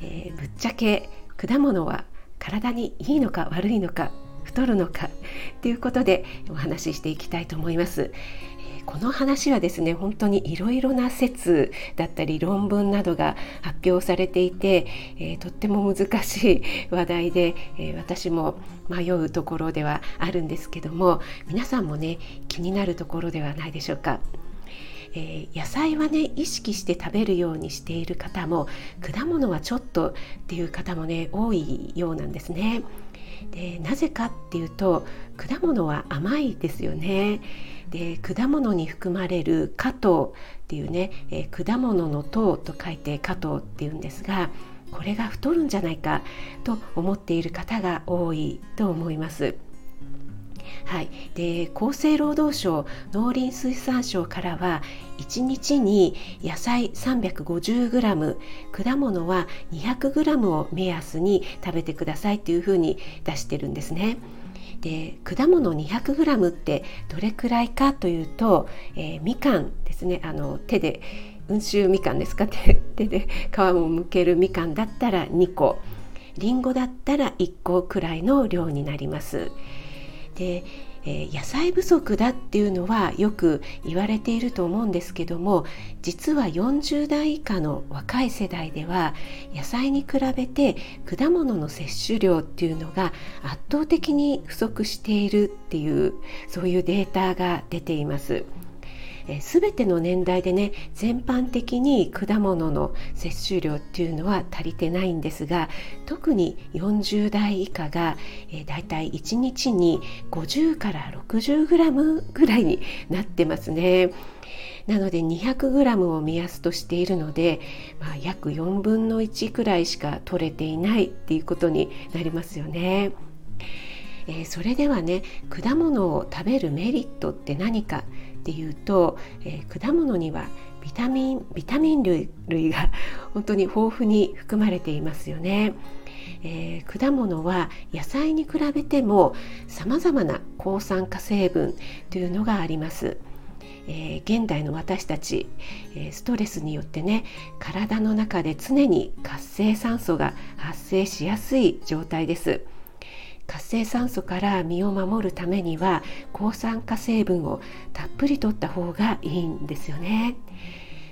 えー、ぶっちゃけ果物は体にいいのか悪いのか太るのかということでお話ししていきたいと思います。この話はですね本当にいろいろな説だったり論文などが発表されていて、えー、とっても難しい話題で、えー、私も迷うところではあるんですけども皆さんもね気になるところではないでしょうか。えー、野菜はね意識して食べるようにしている方も果物はちょっとっていう方もね多いようなんですね。でなぜかっていうと果物は甘いですよね。で果物に含まれる果糖っていうね、えー、果物の糖と書いて果糖っていうんですがこれが太るんじゃないかと思っている方が多いと思います。はい、で厚生労働省農林水産省からは1日に野菜 350g 果物は 200g を目安に食べてくださいというふうに出してるんですね。で果物 200g ってどれくらいかというと、えー、みかんですねあの手で温州みかんですか？手で皮をむけるみかんだったら2個りんごだったら1個くらいの量になります。で、えー、野菜不足だっていうのはよく言われていると思うんですけども実は40代以下の若い世代では野菜に比べて果物の摂取量っていうのが圧倒的に不足しているっていうそういうデータが出ています。えー、全ての年代でね全般的に果物の摂取量っていうのは足りてないんですが特に40代以下が、えー、だいたい1日に50から60グラムぐらいになってますね。なので 200g を目安としているので、まあ、約4分の1くらいしか取れていないっていうことになりますよね。えー、それではね果物を食べるメリットって何かっていうと、えー、果物にはビタミンビタミン類類が 本当に豊富に含まれていますよね。えー、果物は野菜に比べてもさまざまな抗酸化成分というのがあります。えー、現代の私たち、えー、ストレスによってね体の中で常に活性酸素が発生しやすい状態です。活性酸素から身を守るためには抗酸化成分をたっぷりとった方がいいんですよね。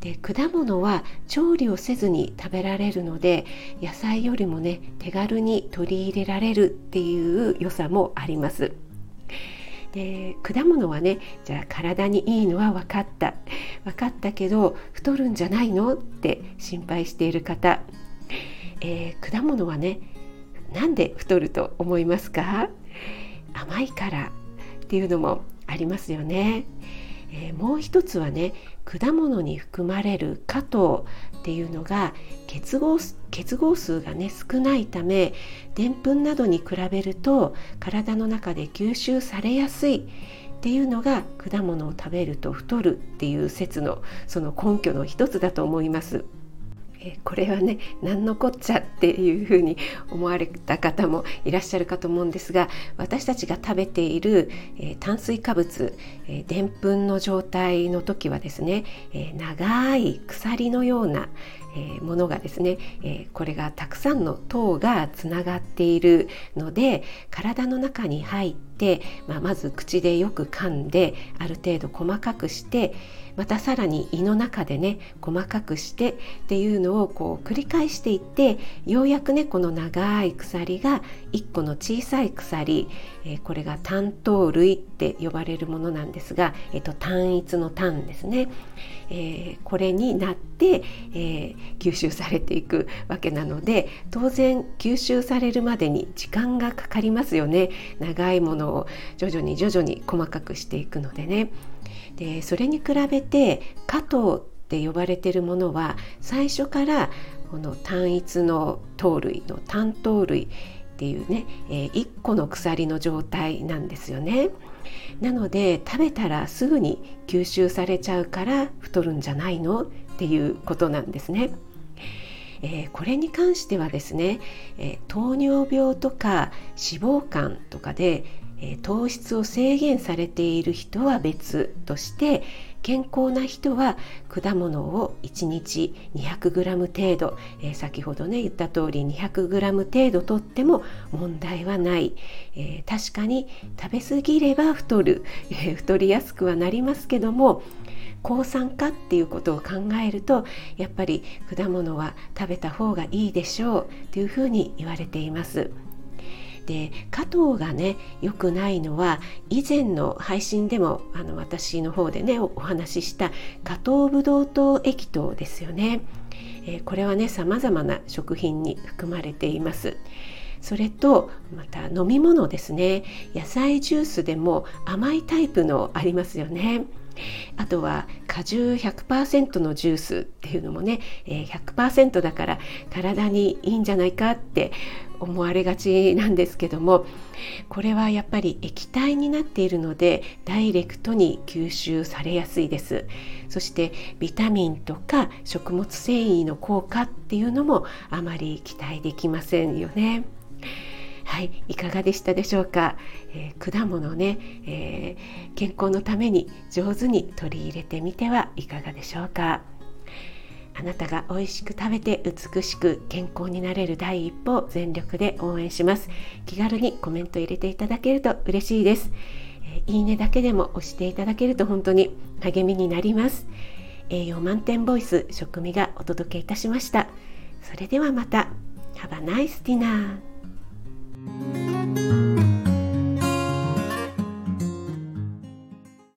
で果物は調理をせずに食べられるので野菜よりもね手軽に取り入れられるっていう良さもあります。で果物はねじゃあ体にいいのは分かった分かったけど太るんじゃないのって心配している方、えー、果物はねなんで太ると思いますか？甘いからっていうのもありますよね。えー、もう一つはね果物に含まれる果糖っていうのが結合結合数がね少ないためでんぷんなどに比べると体の中で吸収されやすいっていうのが果物を食べると太るっていう説のその根拠の一つだと思います。えこれはね何のこっちゃっていうふうに思われた方もいらっしゃるかと思うんですが私たちが食べている、え炭水化物でんぷんの状態の時はですね、え長い鎖のような、ものがですね、えこれがたくさんの糖がつながっているので体の中に入って、まあ、まず口でよく噛んである程度細かくしてまたさらに胃の中でね細かくしてっていうのをこう繰り返していってようやくねこの長い鎖が1個の小さい鎖、えー、これが単糖類って呼ばれるものなんですが、えーと、単一の単ですね、えー、これになって、えー、吸収されていくわけなので当然吸収されるまでに時間がかかりますよね長いものを徐々に徐々に細かくしていくのでね。でそれに比べて加糖って呼ばれてるものは最初からこの単一の糖類の単糖類っていうね、えー、1個の鎖の状態なんですよね。なので食べたらすぐに吸収されちゃうから太るんじゃないの？っていうことなんですね。えー、これに関してはですね、えー、糖尿病とか脂肪肝とかで、え、糖質を制限されている人は別として健康な人は果物を1日 200g 程度、えー、先ほどね言った通り 200g 程度とっても問題はない、えー、確かに食べ過ぎれば太る、えー、太りやすくはなりますけども抗酸化っていうことを考えるとやっぱり果物は食べた方がいいでしょうというふうに言われています。で加糖がね良くないのは以前の配信でもあの私の方でねお話しした加糖ブドウ糖液糖ですよね、えー、これはね様々な食品に含まれています。それとまた飲み物ですね。野菜ジュースでも甘いタイプのありますよね。あとは果汁100%のジュースっていうのもね、100%だから体にいいんじゃないかって思われがちなんですけどもこれはやっぱり液体になっているのでダイレクトに吸収されやすいです。そしてビタミンとか食物繊維の効果っていうのもあまり期待できませんよね。はい、いかがでしたでしょうか、えー、果物ね、えー、健康のために上手に取り入れてみてはいかがでしょうか？あなたが美味しく食べて美しく健康になれる第一歩を全力で応援します。気軽にコメント入れていただけると嬉しいです、え、いいねだけでも押していただけると本当に励みになります。栄養満点ボイス食味がお届けいたしました。それではまた。Have a nice dinner